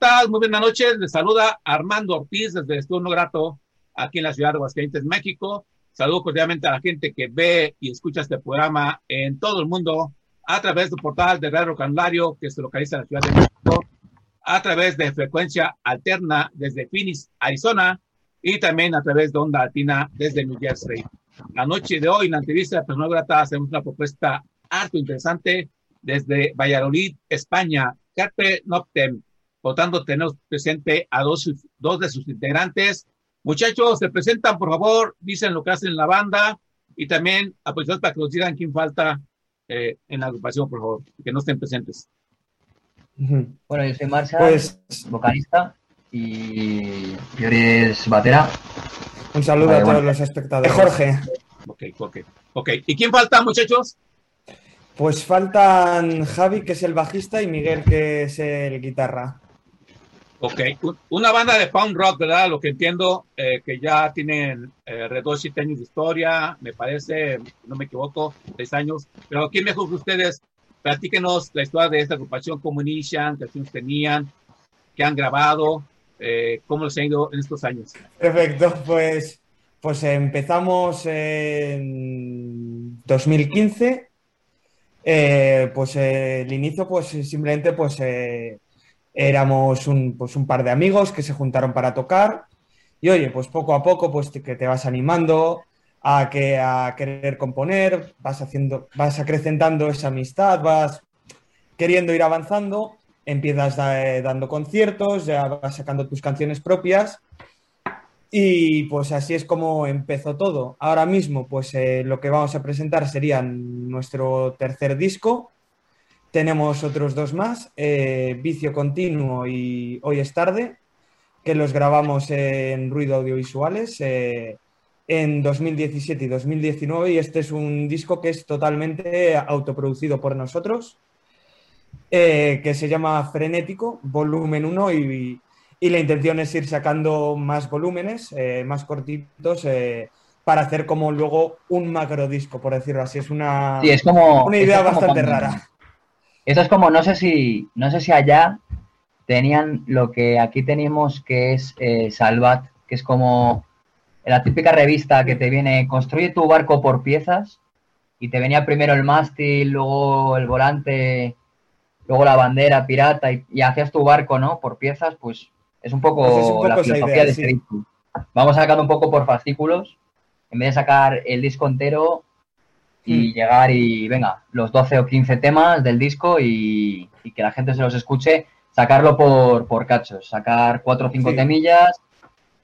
Gratas, muy buenas noches. Les saluda Armando Ortiz desde Estudio No Grato, aquí en la ciudad de Aguascalientes, México. Saludo cordialmente a la gente que ve y escucha este programa en todo el mundo a través del portal de Radio Canulario que se localiza en la ciudad de México, a través de frecuencia alterna desde Phoenix, Arizona, y también a través de Onda Latina desde New Jersey. La noche de hoy, en la entrevista de Personal Grata, hacemos una propuesta harto interesante desde Valladolid, España. Carpe Noctem. Por tanto, tenemos presente a dos, dos de sus integrantes. Muchachos, se presentan, por favor, dicen lo que hacen en la banda y también aprovechen para que nos digan quién falta eh, en la agrupación, por favor, que no estén presentes. Bueno, yo soy Marshall, Pues vocalista, y Yori es batera. un saludo Vale, a todos bueno. los espectadores. Jorge, Ok, ok, ok. ¿Y quién falta, muchachos? pues faltan Javi, que es el bajista, y Miguel, que es el guitarra. Ok, un- una banda de punk rock, ¿verdad? Lo que entiendo, eh, que ya tienen eh, alrededor de siete años de historia, me parece, no me equivoco, seis años. Pero ¿quién mejor que ustedes? Platíquenos la historia de esta agrupación, cómo inician, qué acciones tenían, qué han grabado, eh, cómo les ha ido en estos años. Perfecto, pues, pues empezamos en 2015. Eh, pues eh, el inicio, pues simplemente pues éramos un, pues un par de amigos que se juntaron para tocar. Y oye, pues poco a poco, pues te- que te vas animando a que a querer componer, vas haciendo, vas acrecentando esa amistad, vas queriendo ir avanzando, empiezas da- dando conciertos, ya vas sacando tus canciones propias. Y pues así es como empezó todo. Ahora mismo, pues eh, lo que vamos a presentar sería nuestro tercer disco. Tenemos otros dos más, eh, Vicio Continuo y Hoy es tarde, que los grabamos en Ruido Audiovisuales eh, en 2017 y 2019. Y este es un disco que es totalmente autoproducido por nosotros, eh, que se llama Frenético, volumen 1 y, y la intención es ir sacando más volúmenes, eh, más cortitos, para hacer como luego un macro disco, por decirlo así. Es una, Sí, es como. una idea es como bastante cuando- rara. Esto es como, no sé si, no sé si allá tenían lo que aquí tenemos que es eh, Salvat, que es como la típica revista que te viene, construye tu barco por piezas y te venía primero el mástil, luego el volante, luego la bandera pirata y, y hacías tu barco, ¿no? Por piezas, pues es un poco, Pues es un poco la filosofía idea, de sí. este. Vamos sacando un poco por fascículos, en vez de sacar el disco entero y Hmm. llegar y venga, los 12 o 15 temas del disco y, y que la gente se los escuche, sacarlo por, por cachos, sacar 4 o 5 Sí. temillas,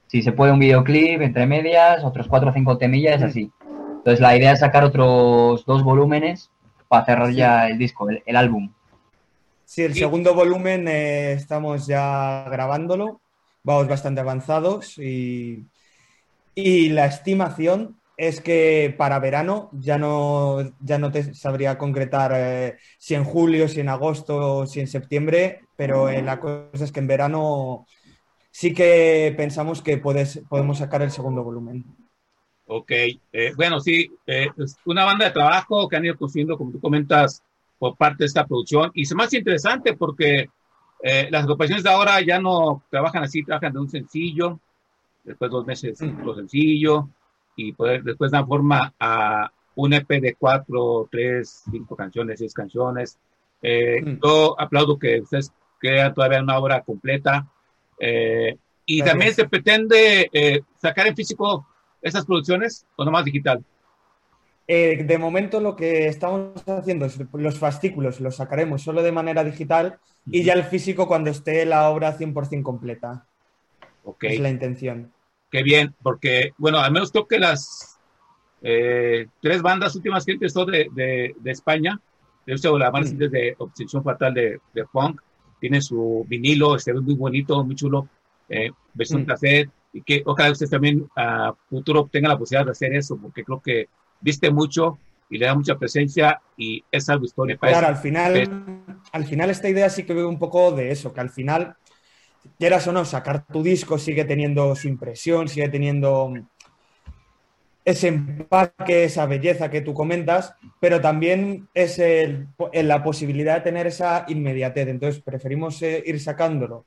si se puede un videoclip entre medias, otros 4 o 5 temillas, Hmm. así. Entonces la idea es sacar otros dos volúmenes para cerrar Sí. ya el disco, el, el álbum. Sí, el segundo volumen eh, estamos ya grabándolo, vamos bastante avanzados y, y la estimación es que para verano ya no, ya no te sabría concretar eh, si en julio, si en agosto o si en septiembre, pero eh, la cosa es que en verano sí que pensamos que puedes, podemos sacar el segundo volumen. Ok, eh, bueno, sí, eh, es una banda de trabajo que han ido construyendo, como tú comentas, por parte de esta producción. Y es más interesante porque las agrupaciones de ahora ya no trabajan así, trabajan de un sencillo, después dos meses otro sencillo, y poder, después dan forma a un EP de cuatro, tres, cinco canciones, seis canciones. Eh, Mm. Yo aplaudo que ustedes crean todavía una obra completa. Eh, y Gracias. también se pretende eh, sacar en físico esas producciones o nomás digital. Eh, de momento lo que estamos haciendo es los fascículos los sacaremos solo de manera digital y ya el físico cuando esté la obra 100% completa. Ok, Es la intención. Qué bien, porque, bueno, al menos creo que las eh, tres bandas últimas que empezó de, de, de España, de hecho, la banda Mm. de Obsesión Fatal de, de Punk, tiene su vinilo, se ve muy bonito, muy chulo, eh, versión Mm. cassette, y que ojalá ustedes también a futuro tengan la posibilidad de hacer eso, porque creo que viste mucho y le da mucha presencia y es algo histórico. Claro, al final, al final esta idea sí que veo un poco de eso, que al final, quieras o no, sacar tu disco sigue teniendo su impresión, sigue teniendo ese empaque, esa belleza que tú comentas, pero también es la posibilidad de tener esa inmediatez. Entonces preferimos eh, ir sacándolo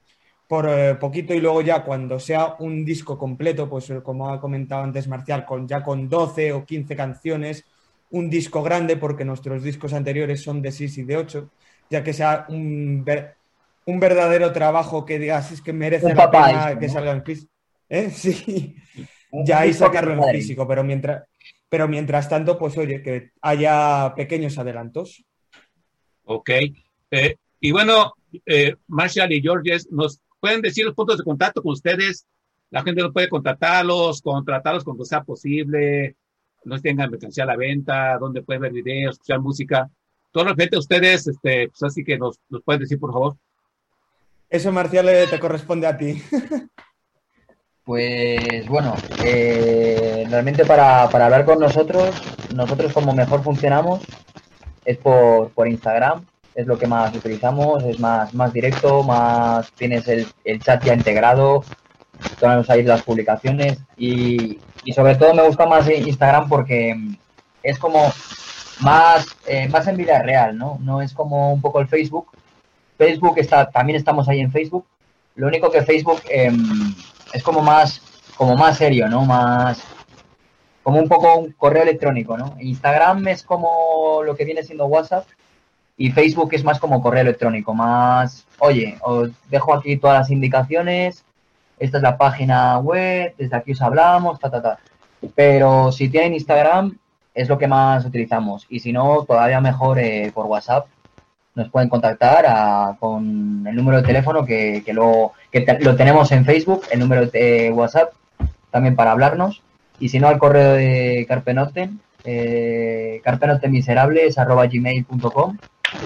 por eh, poquito y luego ya cuando sea un disco completo, pues eh, como ha comentado antes Marcial, con, ya con 12 o 15 canciones, un disco grande, porque nuestros discos anteriores son de 6 y de 8, ya que sea un, un verdadero trabajo que digas es que merece Un la papá pena disco, que ¿no? salga en físico. ¿Eh? Sí, Un ya ahí sacarlo en físico, pero mientras, pero mientras tanto, pues oye, que haya pequeños adelantos. Ok. Eh, y bueno, eh, Marshall y Georges, ¿nos pueden decir los puntos de contacto con ustedes? La gente no puede contactarlos, contratarlos cuando sea posible, no tengan mercancía a la venta, donde pueden ver videos, escuchar música. Todo referente a ustedes, este, pues así que nos, nos pueden decir, por favor. Eso, Marcial, eh, te corresponde a ti. Pues bueno, eh, realmente para, para hablar con nosotros, nosotros como mejor funcionamos es por, por Instagram, es lo que más utilizamos, es más, más directo, más tienes el, el chat ya integrado, tenemos ahí las publicaciones y, y sobre todo me gusta más Instagram porque es como más, eh, más en vida real, ¿no? No es como un poco el Facebook. Facebook está, también estamos ahí en Facebook. Lo único que Facebook em, es como más, como más serio, ¿no? Más, como un poco un correo electrónico, ¿no? Instagram es como lo que viene siendo WhatsApp y Facebook es más como correo electrónico, más, oye, os dejo aquí todas las indicaciones, esta es la página web, desde aquí os hablamos, ta, ta, ta. Pero si tienen Instagram es lo que más utilizamos y si no, todavía mejor eh, por WhatsApp. Nos pueden contactar a- con el número de teléfono que, que, lo, que te- lo tenemos en Facebook, el número de WhatsApp, también para hablarnos. Y si no, al correo de Carpenoten, eh, carpenotenmiserables.gmail.com.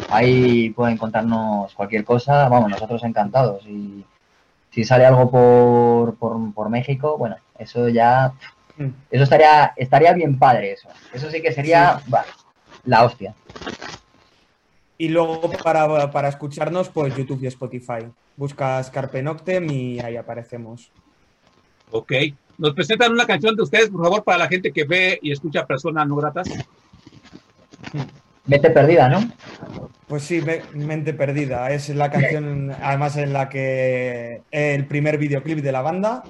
Ahí pueden contarnos cualquier cosa. Vamos, nosotros encantados. Y si sale algo por, por, por México, bueno, eso ya... Mm. Eso estaría, estaría bien padre eso. Eso sí que sería bah, la hostia. Y luego para, para escucharnos, pues YouTube y Spotify. Buscas Carpe Noctem y ahí aparecemos. Ok. ¿Nos presentan una canción de ustedes, por favor, para la gente que ve y escucha personas no gratas? Vete perdida, ¿no? Pues sí, Me- Mente Perdida. Es la canción, además, en la que el primer videoclip de la banda,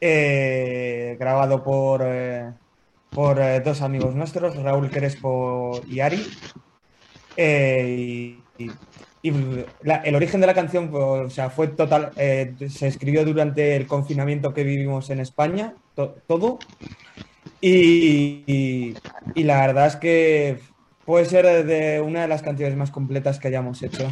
eh, grabado por, eh, por eh, dos amigos nuestros, Raúl Crespo y Ari. Eh, y el origen de la canción pues, o sea, fue total, eh, se escribió durante el confinamiento que vivimos en España, to- todo. Y, y- y la verdad es que puede ser de una de las canciones más completas que hayamos hecho.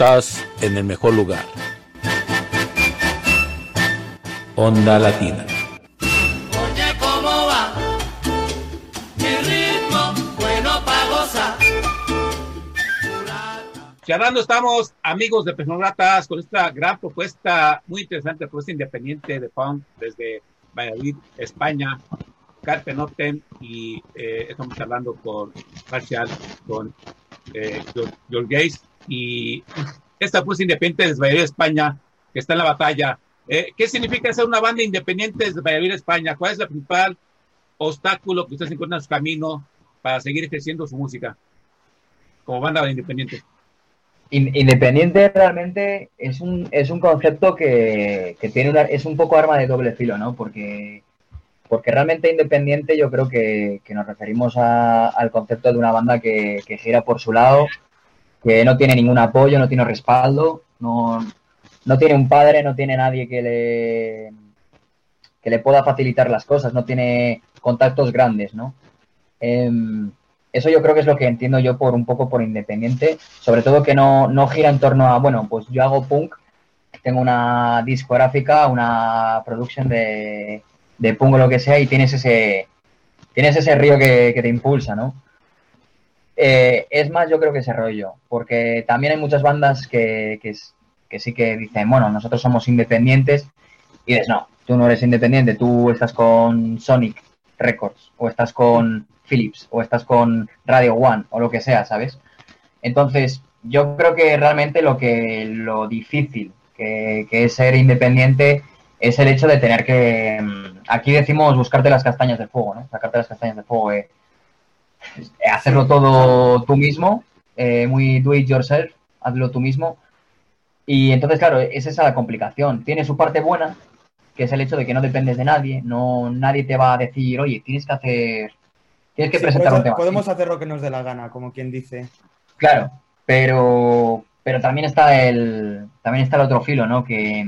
Estás en el mejor lugar. Onda Latina. Oye, ¿cómo va? Mi ritmo, bueno pa' gozar. Charlando estamos, amigos de Personatas, con esta gran propuesta, muy interesante, propuesta independiente de punk desde Valladolid, España, Carpe Noctem, y eh, estamos hablando con Marcial, con eh, George Gaze, y esta propuesta independiente desde Valladolid, España, que está en la batalla. Eh, ¿Qué significa ser una banda independiente desde Valladolid, España? ¿Cuál es el principal obstáculo que ustedes encuentran en su camino para seguir creciendo su música como banda independiente? In- Independiente realmente es un, es un concepto que, que tiene una, es un poco arma de doble filo, ¿no? Porque, porque realmente independiente yo creo que, que nos referimos a- al concepto de una banda que, que gira por su lado, que no tiene ningún apoyo, no tiene respaldo, no, no tiene un padre, no tiene nadie que le, que le pueda facilitar las cosas, no tiene contactos grandes, ¿no? Em, eso yo creo que es lo que entiendo yo por un poco por independiente, sobre todo que no, no gira en torno a, bueno, pues yo hago punk, tengo una discográfica, una production de, de punk o lo que sea y tienes ese, tienes ese río que, que te impulsa, ¿no? Eh, es más, yo creo que ese rollo, porque también hay muchas bandas que, que, sí que dicen, bueno, nosotros somos independientes y dices, no, tú no eres independiente, tú estás con Sonic Records o estás con Philips o estás con Radio One o lo que sea, ¿sabes? Entonces, yo creo que realmente lo que lo difícil que, que es ser independiente es el hecho de tener que, mm, aquí decimos buscarte las castañas del fuego, ¿no? Sacarte las castañas del fuego, eh, hacerlo todo tú mismo, eh, muy do it yourself, hazlo tú mismo. Y entonces, claro, es esa la complicación. Tiene su parte buena, que es el hecho de que no dependes de nadie, no nadie te va a decir, oye, tienes que hacer, tienes que Sí, presentar un tema. podemos hacer lo que nos dé la gana, como quien dice. Claro, pero, pero también está el también está el otro filo, ¿no? Que,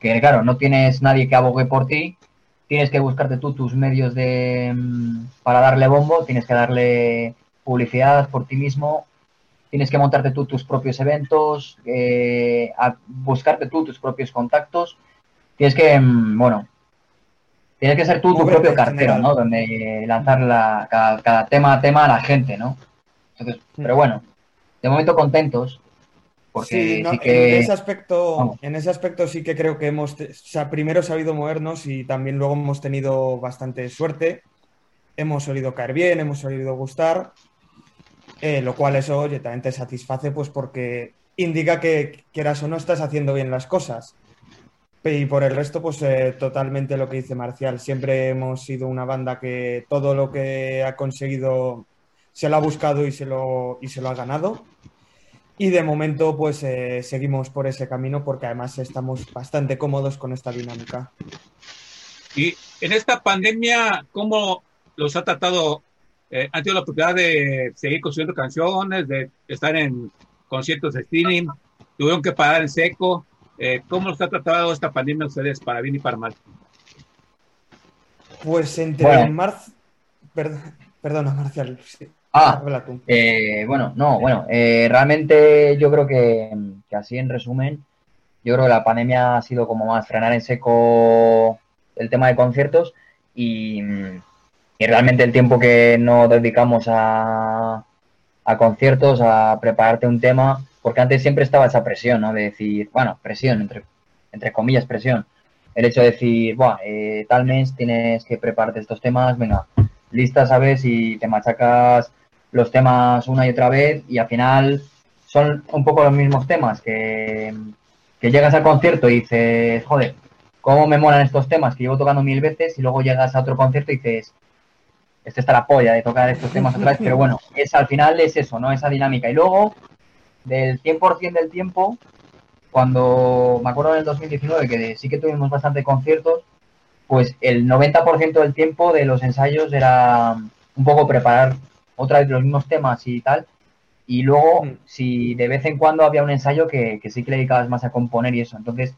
que claro, no tienes nadie que abogue por ti, tienes que buscarte tú tus medios de mm, para darle bombo, tienes que darle publicidad por ti mismo, tienes que montarte tú tus propios eventos, eh, a- buscarte tú tus propios contactos, tienes que, mm, bueno, tienes que ser tú tu propio cartero. ¿no? Donde lanzar la, cada, cada tema a tema a la gente, ¿no? Entonces, pero bueno, de momento contentos, porque Sí, sí, no, que... en ese aspecto, Vamos. en ese aspecto sí que creo que hemos, te- o sea, primero sabido movernos y también luego hemos tenido bastante suerte. Hemos solido caer bien, hemos solido gustar, eh, lo cual eso, oye, también te satisface, pues porque indica que quieras o no estás haciendo bien las cosas. Y por el resto, pues eh, totalmente lo que dice Marcial. Siempre hemos sido una banda que todo lo que ha conseguido se lo ha buscado y se lo, y se lo ha ganado. Y de momento, pues eh, seguimos por ese camino porque además estamos bastante cómodos con esta dinámica. Y en esta pandemia, ¿cómo los ha tratado? Eh, ¿Han tenido la oportunidad de seguir construyendo canciones, de estar en conciertos de streaming? ¿Tuvieron que parar en seco? Eh, ¿Cómo los ha tratado esta pandemia a ustedes, para bien y para mal? Pues entre Bueno. marzo. perdona, Marcial. sí. Ah. Eh, bueno, no, bueno, eh, realmente yo creo que, que así en resumen, yo creo que la pandemia ha sido como más frenar en seco el tema de conciertos y, y realmente el tiempo que no dedicamos a, a conciertos, a prepararte un tema, porque antes siempre estaba esa presión, ¿no? De decir, bueno, presión, entre, entre comillas, presión. El hecho de decir, Buah, eh, tal mes tienes que prepararte estos temas, venga, lista, ¿sabes? Y te machacas los temas una y otra vez y al final son un poco los mismos temas que, que llegas al concierto y dices, joder, ¿cómo me molan estos temas que llevo tocando mil veces? Y luego llegas a otro concierto y dices, este está la polla de tocar estos temas otra vez, pero bueno, es al final es eso, ¿no? Esa dinámica. Y luego, del 100% del tiempo, cuando me acuerdo en el 2019 que sí que tuvimos bastante conciertos, pues el 90% del tiempo de los ensayos era un poco preparar otra vez los mismos temas y tal. Y luego, Mm. si de vez en cuando había un ensayo que, que sí que le dedicabas más a componer y eso. Entonces,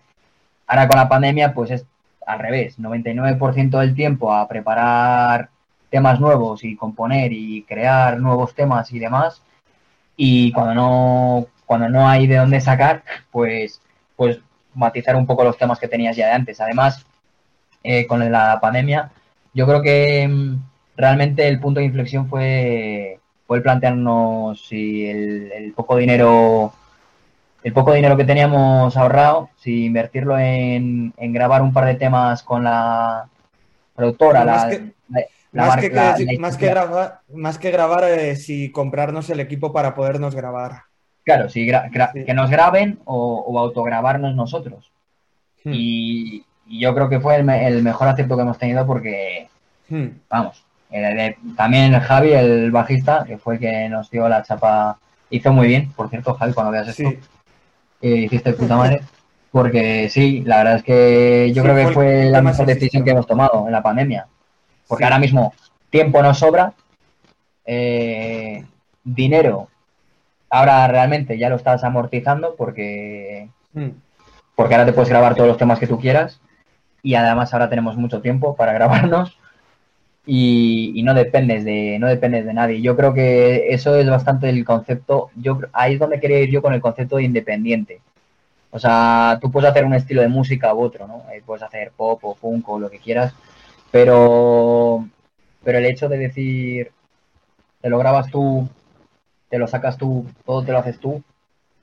ahora con la pandemia, pues es al revés, 99% del tiempo a preparar temas nuevos y componer y crear nuevos temas y demás. Y cuando no, cuando no hay de dónde sacar, pues, pues matizar un poco los temas que tenías ya de antes. Además, eh, con la pandemia, yo creo que mm, realmente el punto de inflexión fue, fue el plantearnos si el, el poco dinero el poco dinero que teníamos ahorrado, si invertirlo en, en grabar un par de temas con la productora, Más la, que- la- la Más que, la- que- la más que industria. grabar, más que grabar eh, si comprarnos el equipo para podernos grabar. Claro, sí, gra- gra- Sí. que nos graben o, o autograbarnos nosotros. Hmm. Y, y yo creo que fue el, me- el mejor acierto que hemos tenido porque, Hmm. vamos, el- también Javi, el bajista, que fue el que nos dio la chapa, hizo muy bien, por cierto, Javi, cuando veas esto, Sí. eh, hiciste puta madre. Porque sí, la verdad es que yo Sí, creo que fue la mejor decisión que hemos tomado en la pandemia. Porque Sí. ahora mismo tiempo nos sobra, eh, dinero, ahora realmente ya lo estás amortizando porque, Hmm. porque ahora te puedes grabar todos los temas que tú quieras y además ahora tenemos mucho tiempo para grabarnos y, y no dependes de no dependes de nadie. Yo creo que eso es bastante el concepto. Yo ahí es donde quería ir yo con el concepto de independiente. O sea, tú puedes hacer un estilo de música u otro, ¿no? Eh, puedes hacer pop o funk o lo que quieras, pero pero el hecho de decir te lo grabas tú, te lo sacas tú, todo te lo haces tú,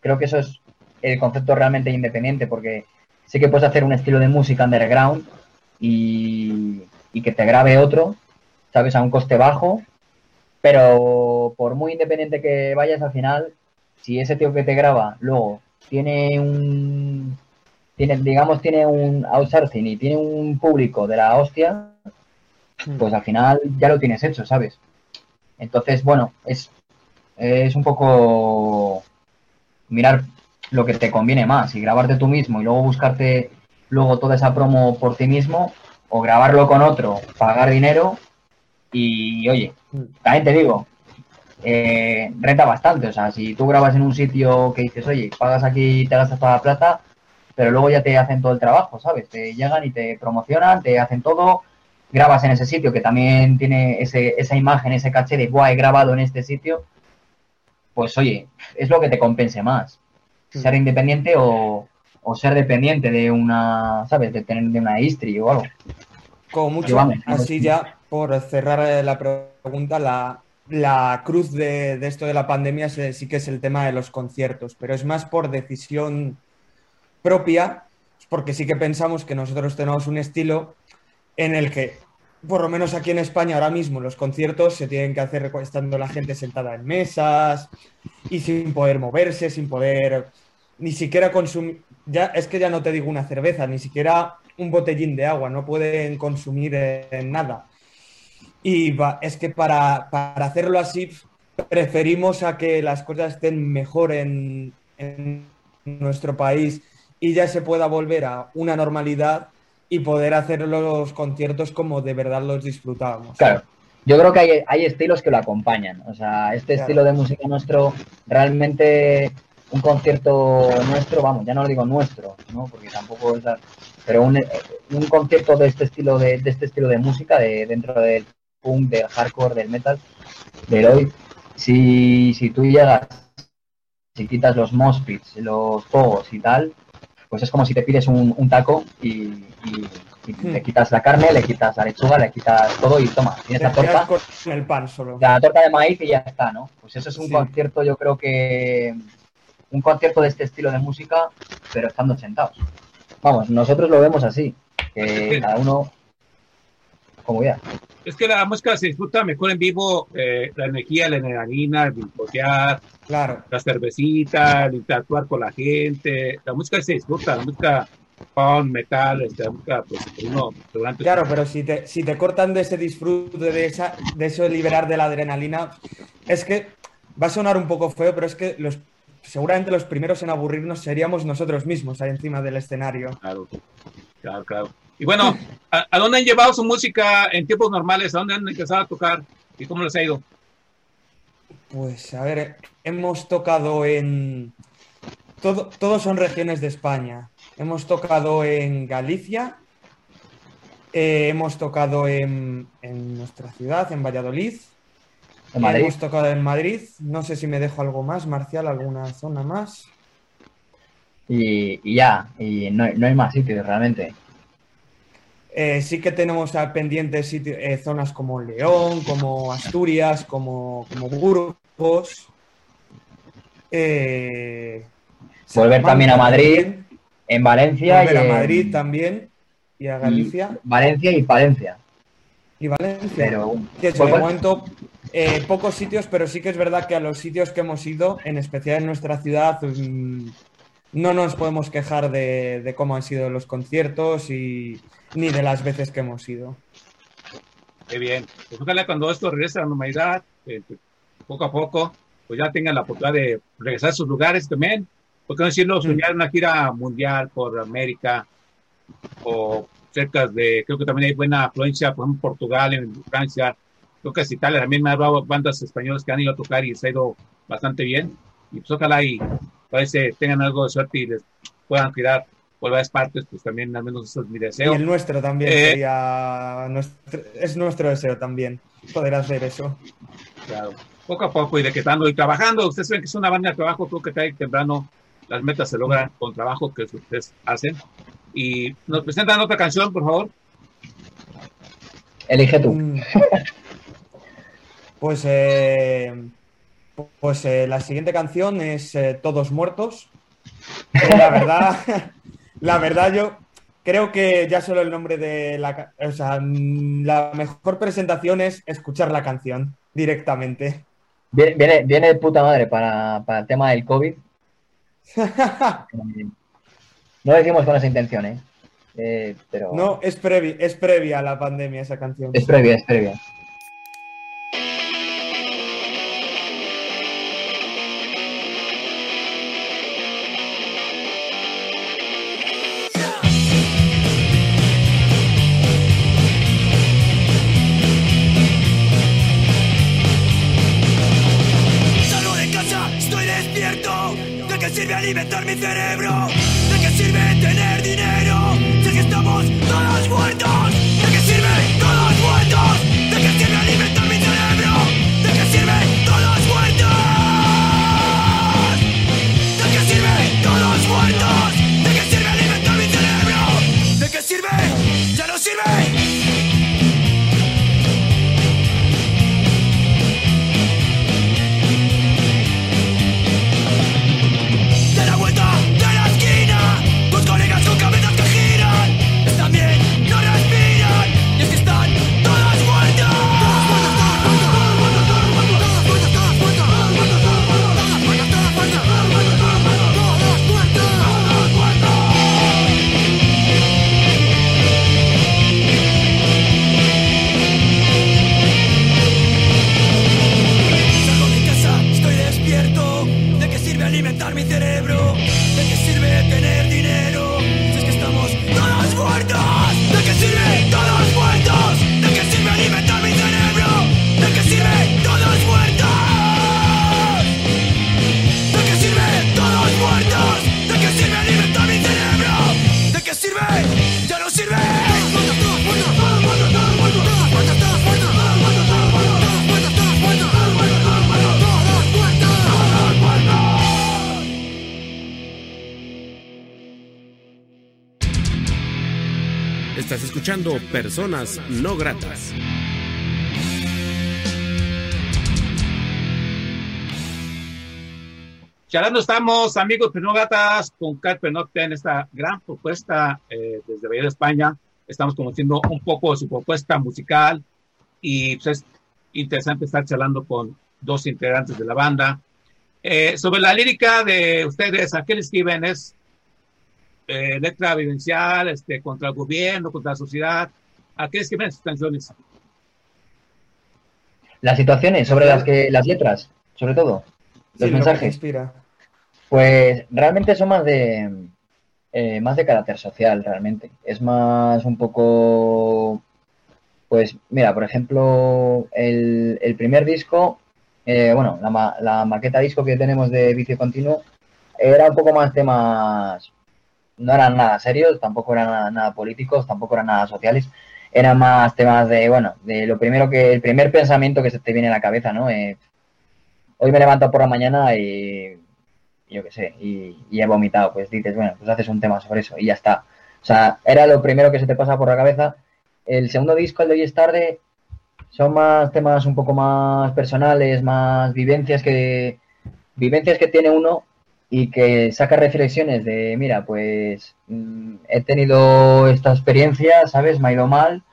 creo que eso es el concepto realmente independiente, porque sí que puedes hacer un estilo de música underground y, y que te grabe otro, ¿sabes? A un coste bajo, pero por muy independiente que vayas al final, si ese tío que te graba luego tiene un, tiene, digamos, tiene un outsourcing y tiene un público de la hostia, pues al final ya lo tienes hecho, ¿sabes? Entonces, bueno, es, es un poco mirar lo que te conviene más y grabarte tú mismo y luego buscarte luego toda esa promo por ti mismo o grabarlo con otro, pagar dinero y oye, también te digo, eh, renta bastante, o sea, si tú grabas en un sitio que dices, oye, pagas aquí, te gastas toda la plata, pero luego ya te hacen todo el trabajo, ¿sabes? Te llegan y te promocionan, te hacen todo, grabas en ese sitio que también tiene ese, esa imagen, ese caché de, guay, he grabado en este sitio, pues oye, es lo que te compense más. Ser independiente o, o ser dependiente de una, ¿sabes? De tener de una Istri o algo. Como mucho, vamos. así ya, por cerrar eh, la pregunta, la, la cruz de, de esto de la pandemia se- sí que es el tema de los conciertos, pero es más por decisión propia, porque sí que pensamos que nosotros tenemos un estilo en el que, por lo menos aquí en España ahora mismo, los conciertos se tienen que hacer estando la gente sentada en mesas y sin poder moverse, sin poder ni siquiera consumir, ya es que ya no te digo una cerveza, ni siquiera un botellín de agua, no pueden consumir eh, nada. Y va- es que para, para hacerlo así, preferimos a que las cosas estén mejor en, en nuestro país y ya se pueda volver a una normalidad y poder hacer los conciertos como de verdad los disfrutábamos. Claro. Yo creo que hay, hay estilos que lo acompañan. O sea, este Claro. estilo de música nuestro, realmente un concierto nuestro, vamos, ya no lo digo nuestro, ¿no? Porque tampoco es la- pero un, un concierto de este estilo de, de este estilo de música, de dentro del punk, del hardcore, del metal, del hoy, si, si tú llegas, si quitas los mospits, los pogos y tal, pues es como si te pides un, un taco y, y- y Hmm. le quitas la carne, le quitas la lechuga, le quitas todo y toma, tienes la torta, con el pan solo. la torta de maíz y ya está, ¿no? Pues eso es un Sí. concierto, yo creo que un concierto de este estilo de música, pero estando sentados. Vamos, nosotros lo vemos así, que cada uno como ya. Es que la música se disfruta mejor en vivo, eh, la energía, la adrenalina, el brincotear, Claro. la cervecita, el interactuar con la gente. La música se disfruta, la música punk, metal, este, la música, pues uno durante Claro, pero si te, si te cortan de ese disfrute, de, esa, de eso de liberar de la adrenalina, es que va a sonar un poco feo, pero es que los, seguramente los primeros en aburrirnos seríamos nosotros mismos ahí encima del escenario. Claro, claro, claro. Y bueno, ¿a, a dónde han llevado su música en tiempos normales? ¿A dónde han empezado a tocar? ¿Y cómo les ha ido? Pues a ver, hemos tocado en... Todo, todos son regiones de España. Hemos tocado en Galicia, eh, hemos tocado en, en nuestra ciudad, en Valladolid. Hemos tocado en Madrid. No sé si me dejo algo más, Marcial, alguna zona más. Y, y ya, y no, no hay más sitios realmente. Eh, sí que tenemos a pendientes eh, zonas como León, como Asturias, como, como Burgos. Eh, Volver también a Madrid, también, En Valencia volver y a en- Madrid también y a y Galicia Valencia y Palencia. Y Valencia. Pero Que es, pues, de momento eh, pocos sitios, pero sí que es verdad que a los sitios que hemos ido, en especial en nuestra ciudad, mm, no nos podemos quejar de, de cómo han sido los conciertos y ni de las veces que hemos ido. Qué bien. Pues ojalá cuando esto regrese a la normalidad, eh, poco a poco, pues ya tengan la oportunidad de regresar a sus lugares también. ¿Por qué no decirlo? Soñar una gira mundial por América o cerca de, creo que también hay buena afluencia, por ejemplo, en Portugal, en Francia, creo que es Italia, también me ha hablado bandas españolas que han ido a tocar y se ha ido bastante bien. Y pues ojalá y parece tengan algo de suerte y les puedan cuidar por varias partes, pues también al menos eso es mi Y deseo. el nuestro también Eh, sería nuestro- es nuestro deseo también poder hacer eso. Claro. Poco a poco y de que estando y trabajando. Ustedes ven que es una banda de trabajo, creo que tarde o temprano las metas se logran con trabajo que ustedes hacen. Y nos presentan otra canción, por favor. elige tú. Mm. Pues, eh, pues eh, la siguiente canción es eh, Todos Muertos. Eh, la verdad, la verdad yo creo que ya solo el nombre de la, o sea, mm, la mejor presentación es escuchar la canción directamente. Viene, viene, viene de puta madre para, para el tema del COVID. No lo decimos con esa intención, ¿eh? Eh, pero No, es previa, es previa a la pandemia esa canción. es previa, es previa. Escuchando Personas No Gratas. Charlando estamos, amigos Penogatas, con Cat Penocte en esta gran propuesta eh, desde Bahía de España. Estamos conociendo un poco de su propuesta musical y pues, es interesante estar charlando con dos integrantes de la banda. Eh, sobre la lírica de ustedes, ¿a qué le escriben? ¿Es eh, letra vivencial, este, contra el gobierno, contra la sociedad? ¿A qué le escriben sus canciones? Las situaciones sobre las que las letras, sobre todo, Sí, los lo que te mensajes. inspira. Pues realmente son más de eh, más de carácter social, realmente. Es más un poco, pues mira, por ejemplo, el, el primer disco, eh, bueno, la, ma- la maqueta disco que tenemos de Vicio Continuo era un poco más temas, no eran nada serios, tampoco eran nada, políticos, tampoco eran nada sociales. eran más temas de, bueno, de lo primero que, el primer pensamiento que se te viene a la cabeza, ¿no? Eh, hoy me levanto por la mañana y yo qué sé, y, y he vomitado, pues dices, bueno, pues haces un tema sobre eso y ya está. O sea, era lo primero que se te pasa por la cabeza. El segundo disco, el de hoy es tarde, son más temas un poco más personales, más vivencias que vivencias que tiene uno y que saca reflexiones de, mira, pues mm, he tenido esta experiencia, ¿sabes? Me ha ido mal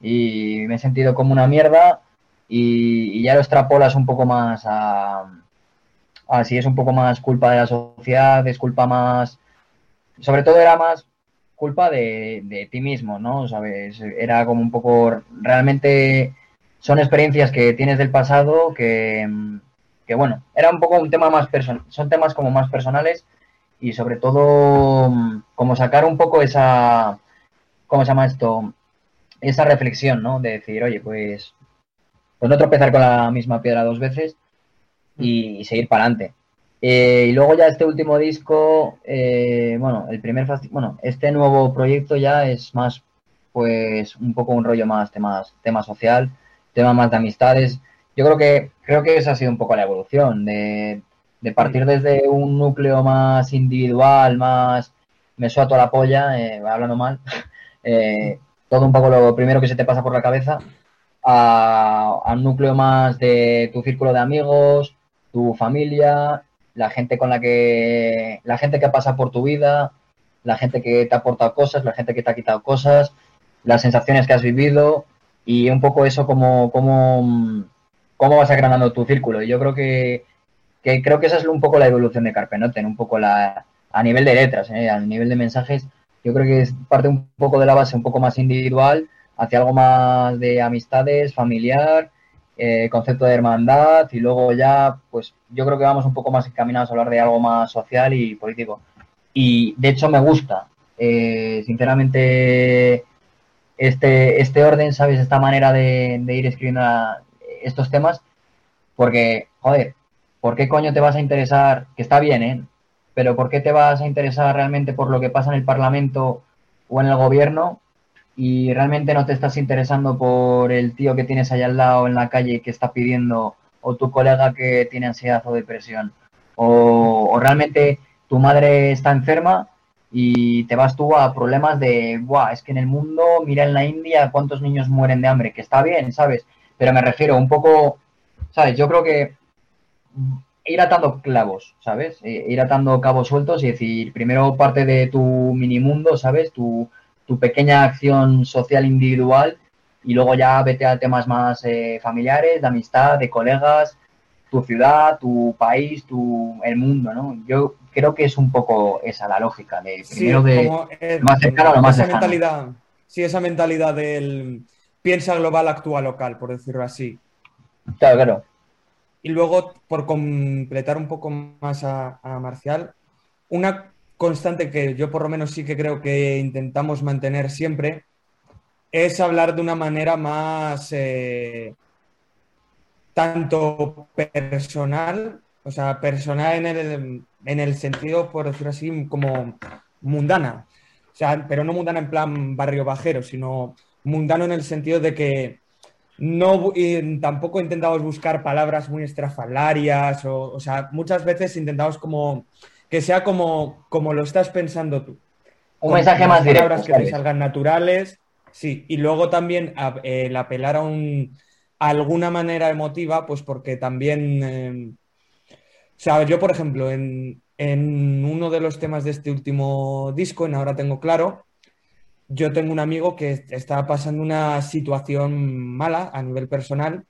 y me he sentido como una mierda y, ya lo extrapolas un poco más a, a es un poco más culpa de la sociedad, es culpa más, sobre todo era más culpa de, de ti mismo, ¿no? ¿Sabes? Era como un poco, realmente son experiencias que tienes del pasado que, que bueno, era un poco un tema más personal, son temas como más personales y sobre todo mm, como sacar un poco esa, ¿cómo se llama esto? Esa reflexión, ¿no? De decir, oye, pues, pues no tropezar con la misma piedra dos veces y, y seguir para adelante. Eh, y luego ya este último disco, eh, bueno, el primer, bueno, este nuevo proyecto ya es más, pues, un poco un rollo más temas, tema social, tema más de amistades. Yo creo que, creo que esa ha sido un poco la evolución, de, de partir desde un núcleo más individual, más me suato a la polla, eh, hablando mal, eh, todo un poco lo primero que se te pasa por la cabeza, a, a un núcleo más de tu círculo de amigos, tu familia, la gente con la que, la gente que pasa por tu vida, la gente que te ha aportado cosas, la gente que te ha quitado cosas, las sensaciones que has vivido y un poco eso como, como, cómo vas agrandando tu círculo. Y yo creo que, creo que esa es un poco la evolución de Carpenoten, un poco la, a nivel de letras, ¿eh? a nivel de mensajes, yo creo que es parte un poco de la base un poco más individual hacia algo más de amistades, familiar, eh, concepto de hermandad y luego ya, pues yo creo que vamos un poco más encaminados a hablar de algo más social y político. Y de hecho me gusta, eh, sinceramente, este, este orden, ¿sabes? Esta manera de, ir escribiendo a- estos temas, porque, joder, ¿por qué coño te vas a interesar? Que está bien, ¿eh? Pero ¿por qué te vas a interesar realmente por lo que pasa en el Parlamento o en el gobierno y realmente no te estás interesando por el tío que tienes allá al lado en la calle que está pidiendo o tu colega que tiene ansiedad o depresión o, o realmente tu madre está enferma y te vas tú a problemas de, Buah, es que en el mundo, mira en la India cuántos niños mueren de hambre, que está bien, ¿sabes? Pero me refiero un poco, ¿sabes? Yo creo que ir atando clavos, ¿sabes? Eh, Ir atando cabos sueltos y decir, primero parte de tu mini mundo, ¿sabes? Tu, tu pequeña acción social individual y luego ya vete a temas más eh, familiares, de amistad, de colegas, tu ciudad, tu país, tu, el mundo, ¿no? Yo creo que es un poco esa la lógica, de Sí, primero de más cercano a lo más esa mentalidad, sí, esa mentalidad del piensa global, actúa local, por decirlo así. Claro, claro. Y luego, por completar un poco más a, a Marcial, una constante que yo por lo menos sí que creo que intentamos mantener siempre es hablar de una manera más eh, tanto personal, o sea, personal en el, en el sentido, por decirlo así, como mundana. O sea, pero no mundana en plan barrio bajero, sino mundano en el sentido de que no tampoco intentamos buscar palabras muy estrafalarias, o, o sea, muchas veces intentamos como que sea como, como lo estás pensando tú. Un Con mensaje más directo, palabras que salgan naturales, sí, y luego también a- el apelar a, un, a alguna manera emotiva, pues porque también, eh, o sea, yo por ejemplo, en, en uno de los temas de este último disco, en Ahora Tengo Claro, yo tengo un amigo que está pasando una situación mala a nivel personal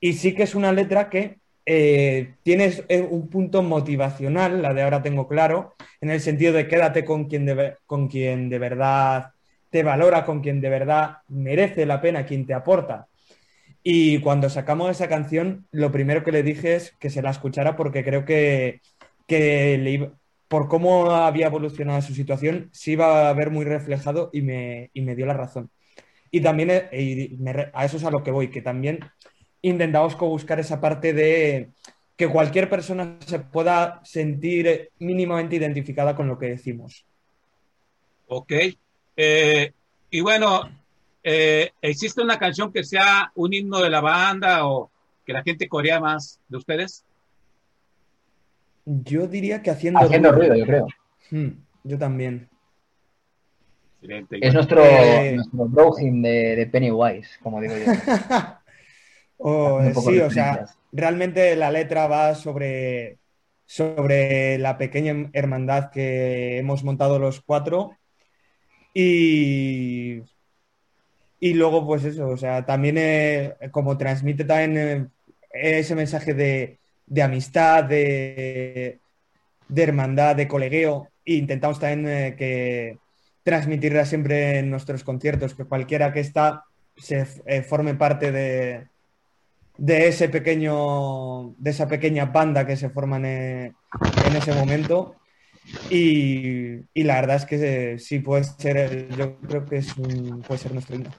y sí que es una letra que eh, tiene eh, un punto motivacional, la de ahora tengo claro, en el sentido de quédate con quien de, con quien de verdad te valora, con quien de verdad merece la pena, quien te aporta. Y cuando sacamos esa canción, lo primero que le dije es que se la escuchara porque creo que, que le por cómo había evolucionado su situación, se iba a ver muy reflejado y me, y me dio la razón. Y también eh, a eso es a lo que voy, que también intentamos buscar esa parte de que cualquier persona se pueda sentir mínimamente identificada con lo que decimos. Ok. Eh, y bueno, eh, ¿existe una canción que sea un himno de la banda o que la gente corea más de ustedes? Yo diría que haciendo, Haciendo ruido, yo creo. Mm, yo también. Excelente. Es nuestro, Eh, nuestro de, de Pennywise, como digo yo. O, Un poco sí, o sea, realmente la letra va sobre, sobre la pequeña hermandad que hemos montado los cuatro y, y luego pues eso, o sea, también eh, como transmite también eh, ese mensaje de, de amistad, de, hermandad, de colegueo e intentamos también eh, que transmitirla siempre en nuestros conciertos, que cualquiera que está se eh, forme parte de, de ese pequeño, de esa pequeña banda que se forman en, en ese momento. Y, la verdad es que eh, sí puede ser, yo creo que es un- puede ser nuestro himno.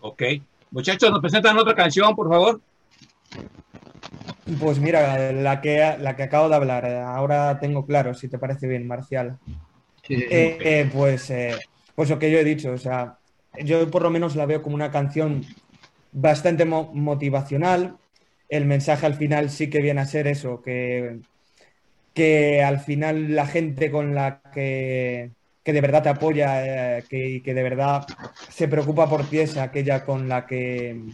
Ok. Muchachos, ¿nos presentan otra canción, por favor? Pues mira, la que, la que acabo de hablar, ahora tengo claro, si te parece bien, Marcial. Sí, sí, sí. Eh, eh, pues, eh, pues lo que yo he dicho, o sea, yo por lo menos la veo como una canción bastante mo- motivacional. El mensaje al final sí que viene a ser eso, que, que al final la gente con la que, que de verdad te apoya, eh, que, que de verdad se preocupa por ti es aquella con la que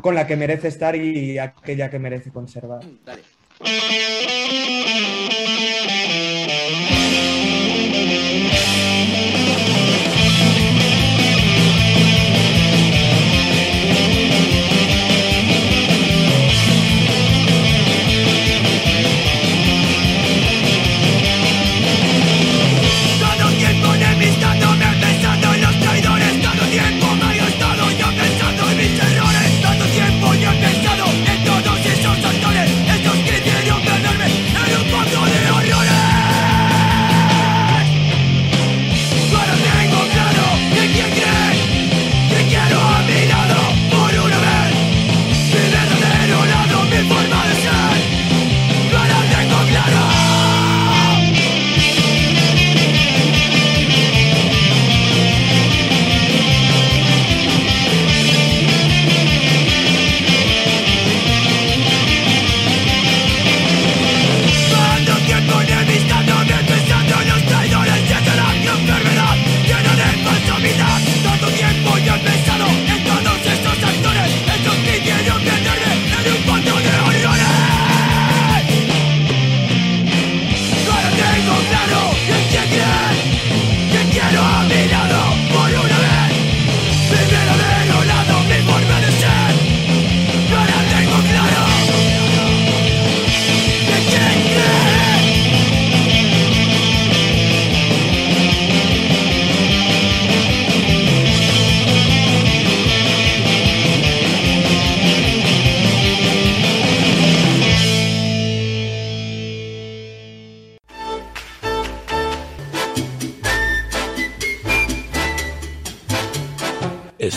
con la que merece estar y aquella que merece conservar.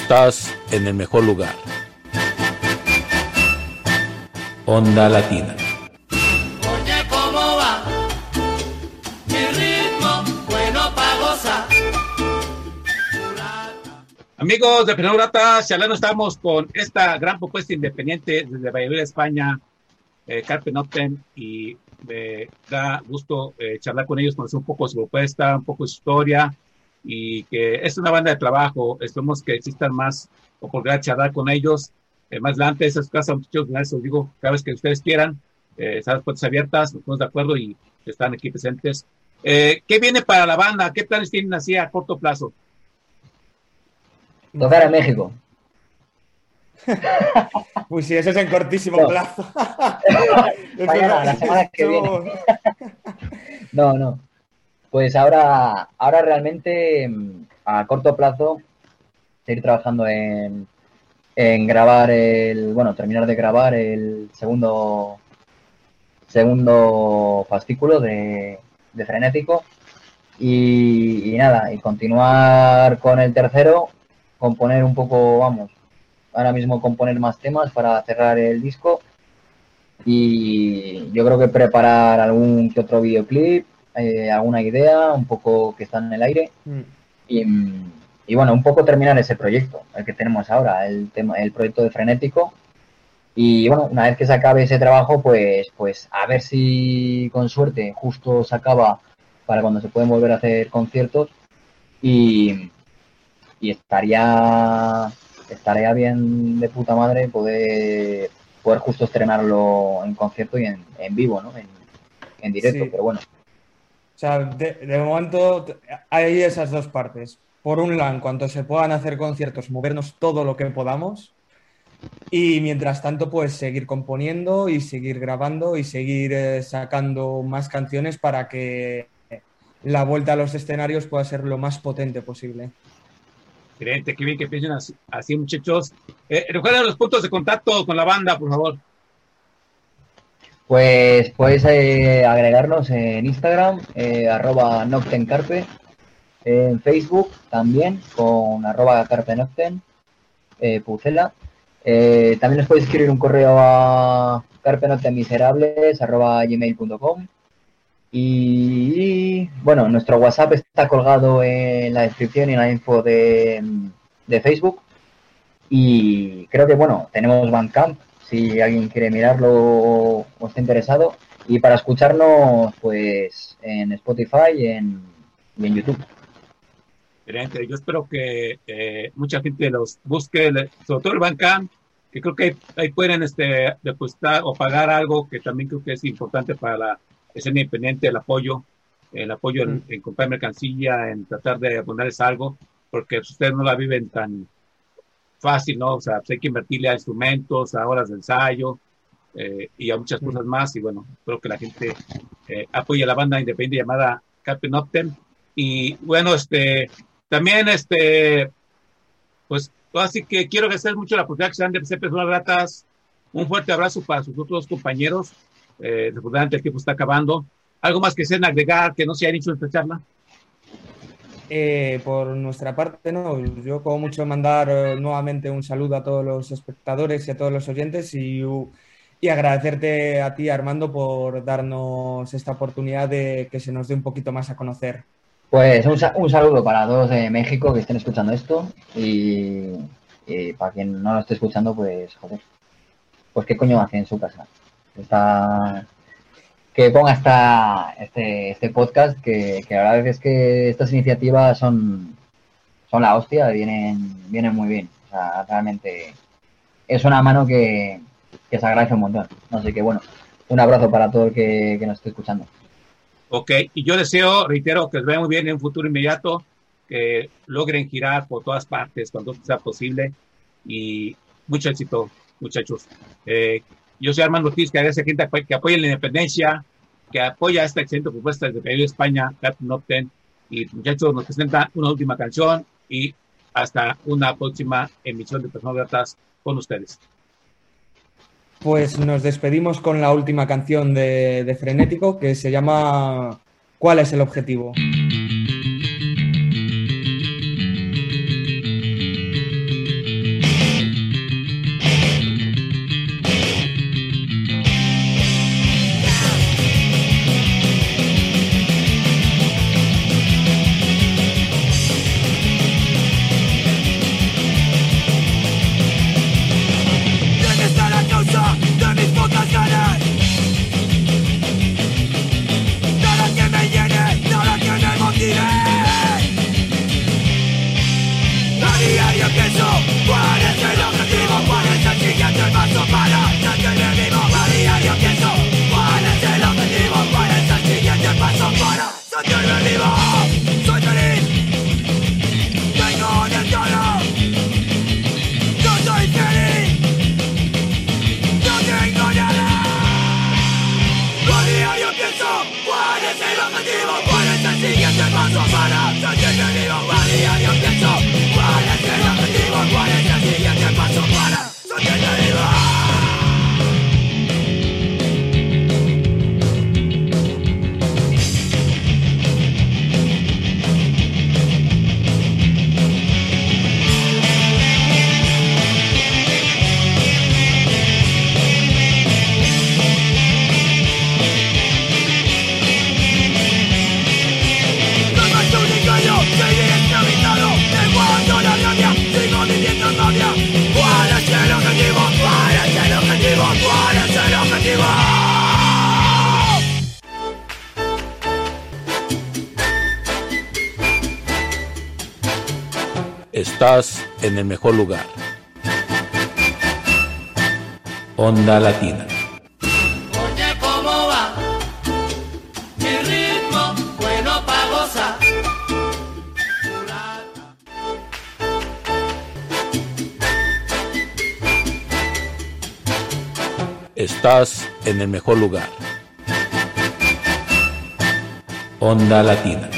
Estás en el mejor lugar. Onda Latina. Oye, ¿cómo va? Mi ritmo, bueno pa' gozar. Amigos de Penal Grata, charlando estamos con esta gran propuesta independiente desde Valladolid, España, eh, Carpe Noctem, y me da gusto eh, charlar con ellos, conocer un poco su propuesta, un poco su historia, y que es una banda de trabajo, esperemos que existan más oportunidades de charlar con ellos. Eh, más adelante, esas casas, muchachos, les digo, cada vez que ustedes quieran, eh, están las puertas abiertas, nos ponemos de acuerdo y están aquí presentes. Eh, ¿Qué viene para la banda? ¿Qué planes tienen así a corto plazo? Tocar en México. Uy, sí, eso es en cortísimo No. plazo. Eso- Mañana, la semana que eso- viene. No, no. Pues ahora, ahora realmente mm, a corto plazo seguir trabajando en, en grabar el, bueno, terminar de grabar el segundo segundo fascículo de, Frenético. Y, y nada, y continuar con el tercero, componer un poco, vamos, ahora mismo componer más temas para cerrar el disco. Y yo creo que preparar algún que otro videoclip, eh, alguna idea, un poco que está en el aire Mm. y, y bueno, un poco terminar ese proyecto, el que tenemos ahora, el, tema, el proyecto de Frenético. Y bueno, una vez que se acabe ese trabajo, pues, pues a ver si con suerte justo se acaba para cuando se pueden volver a hacer conciertos. Y, y estaría, estaría bien de puta madre poder, poder justo estrenarlo en concierto y en, en vivo, ¿no? En, en directo, Sí. pero bueno. O sea, de, momento hay esas dos partes. Por un lado, en cuanto se puedan hacer conciertos, movernos todo lo que podamos. Y mientras tanto, pues seguir componiendo y seguir grabando y seguir eh, sacando más canciones para que la vuelta a los escenarios pueda ser lo más potente posible. Excelente, qué bien que piensen así, así, muchachos. Eh, recuerden los puntos de contacto con la banda, por favor. Pues puedes eh, agregarnos en Instagram, eh, arroba Noctencarpe, en Facebook también, con arroba Carpe Nocten, eh, Pucela. Eh, también nos podéis escribir un correo a carpenoctenmiserables, arroba gmail.com. Y bueno, nuestro WhatsApp está colgado en la descripción y en la info de, de Facebook. Y creo que, bueno, tenemos Bandcamp, si alguien quiere mirarlo o o está interesado. Y para escucharnos, pues en Spotify y en, y en YouTube. Excelente. Yo espero que eh, mucha gente los busque, sobre todo el Bandcamp, que creo que ahí, ahí pueden este, depositar o pagar algo que también creo que es importante para la escena independiente, el apoyo, el apoyo en, en comprar mercancía, en tratar de abonarles algo, porque ustedes no la viven tan fácil, ¿no? O sea, pues, hay que invertirle a instrumentos, a horas de ensayo eh, y a muchas cosas más. Y bueno, espero que la gente eh, apoye a la banda independiente llamada Captain Opten. Y bueno, este, también, este, pues, así que quiero agradecer mucho la oportunidad que se dan de ser personas gratas. Un fuerte abrazo para sus otros compañeros. Eh, el tiempo está acabando. ¿Algo más que sean agregar que no se haya dicho en esta charla? Eh, por nuestra parte, no. Yo como mucho mandar eh, nuevamente un saludo a todos los espectadores y a todos los oyentes y, agradecerte a ti, Armando, por darnos esta oportunidad de que se nos dé un poquito más a conocer. Pues un, un saludo para todos de México que estén escuchando esto. Y, y para quien no lo esté escuchando, pues, joder. Pues qué coño hace en su casa. Está, que ponga esta, este, este podcast, que, que la verdad es que estas iniciativas son, son la hostia, vienen, vienen muy bien. O sea, realmente es una mano que, que se agradece un montón. Así que bueno, un abrazo para todo el que, que nos esté escuchando. Ok, y yo deseo, reitero, que les vaya muy bien en un futuro inmediato, que logren girar por todas partes cuando sea posible y mucho éxito, muchachos. Eh, yo soy Armando Ortiz, que agradece a gente que apoya la independencia, que apoya esta excelente propuesta desde de España, Captain Opten. Y muchachos, nos presenta una última canción y hasta una próxima emisión de Personas Gratas con ustedes. Pues nos despedimos con la última canción de Frenético que se llama ¿Cuál es el objetivo? el mejor lugar. Onda Latina. Oye, ¿cómo va? Mi ritmo, bueno pa gozar. Estás en el mejor lugar. Onda Latina.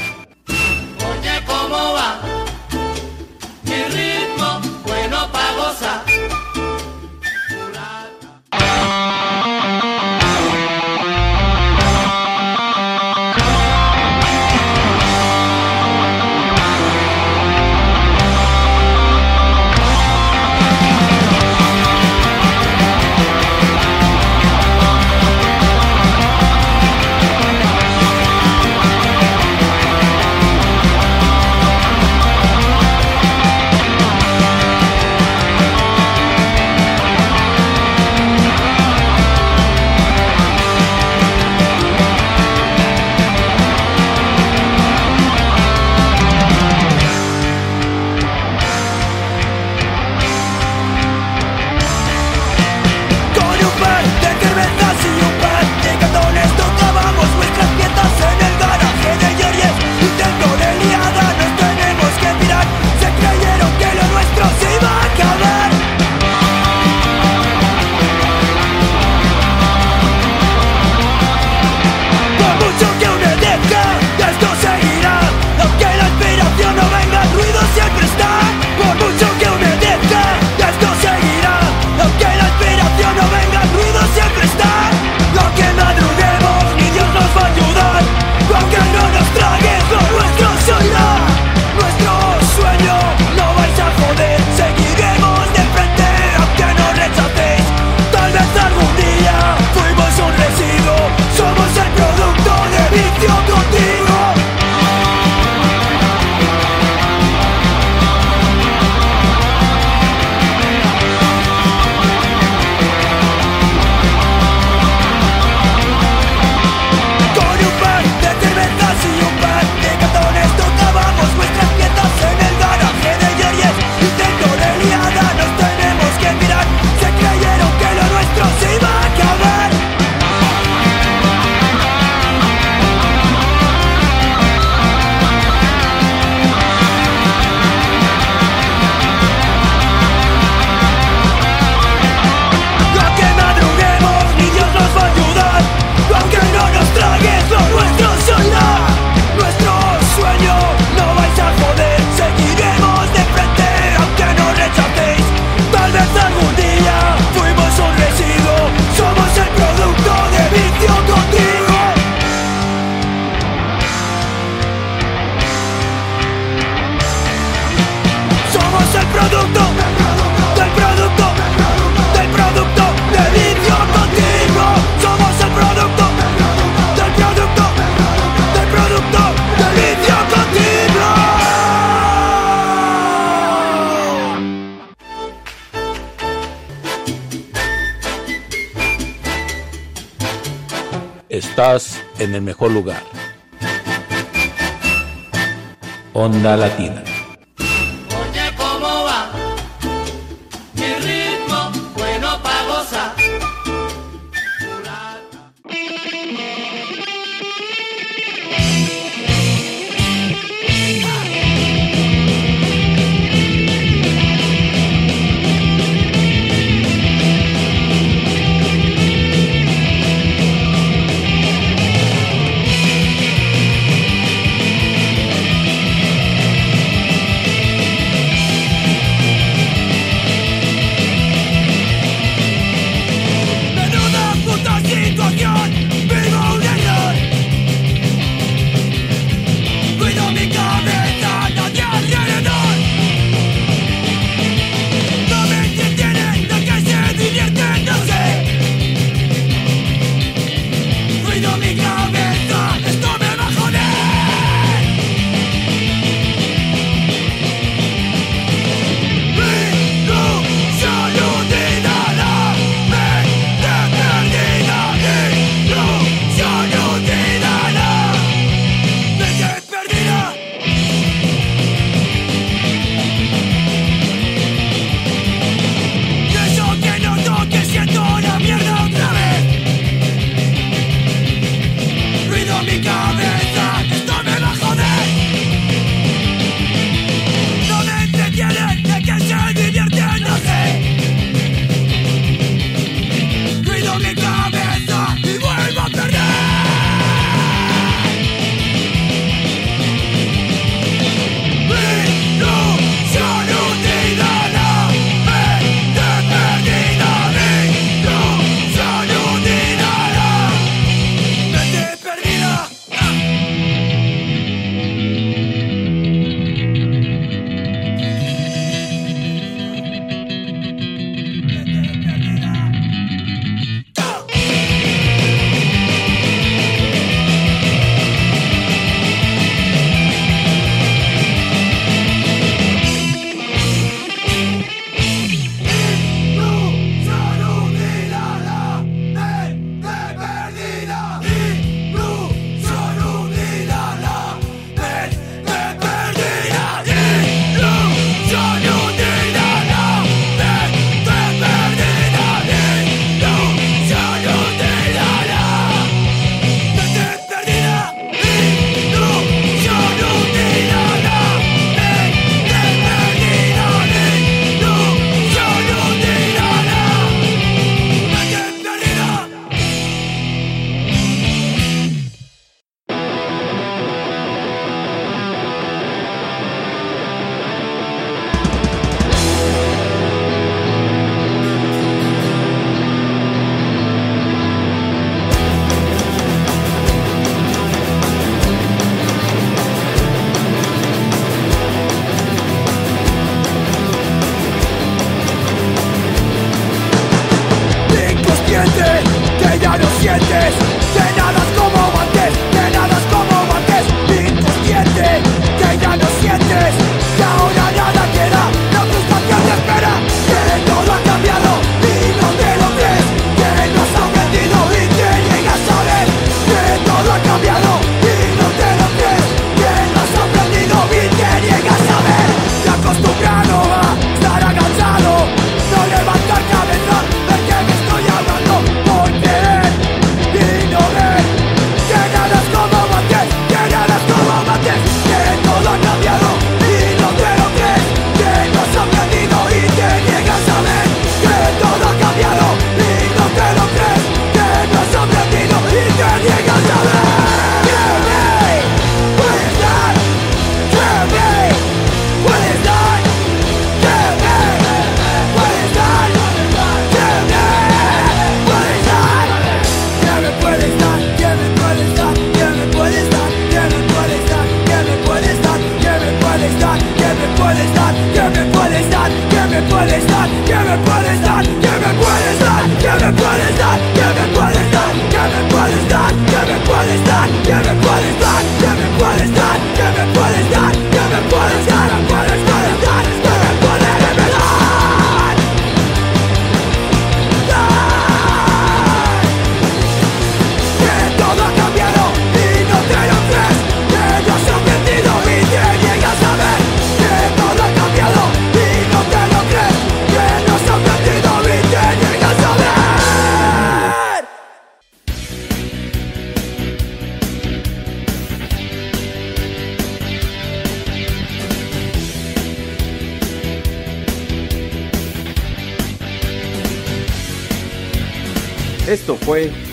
onda latina.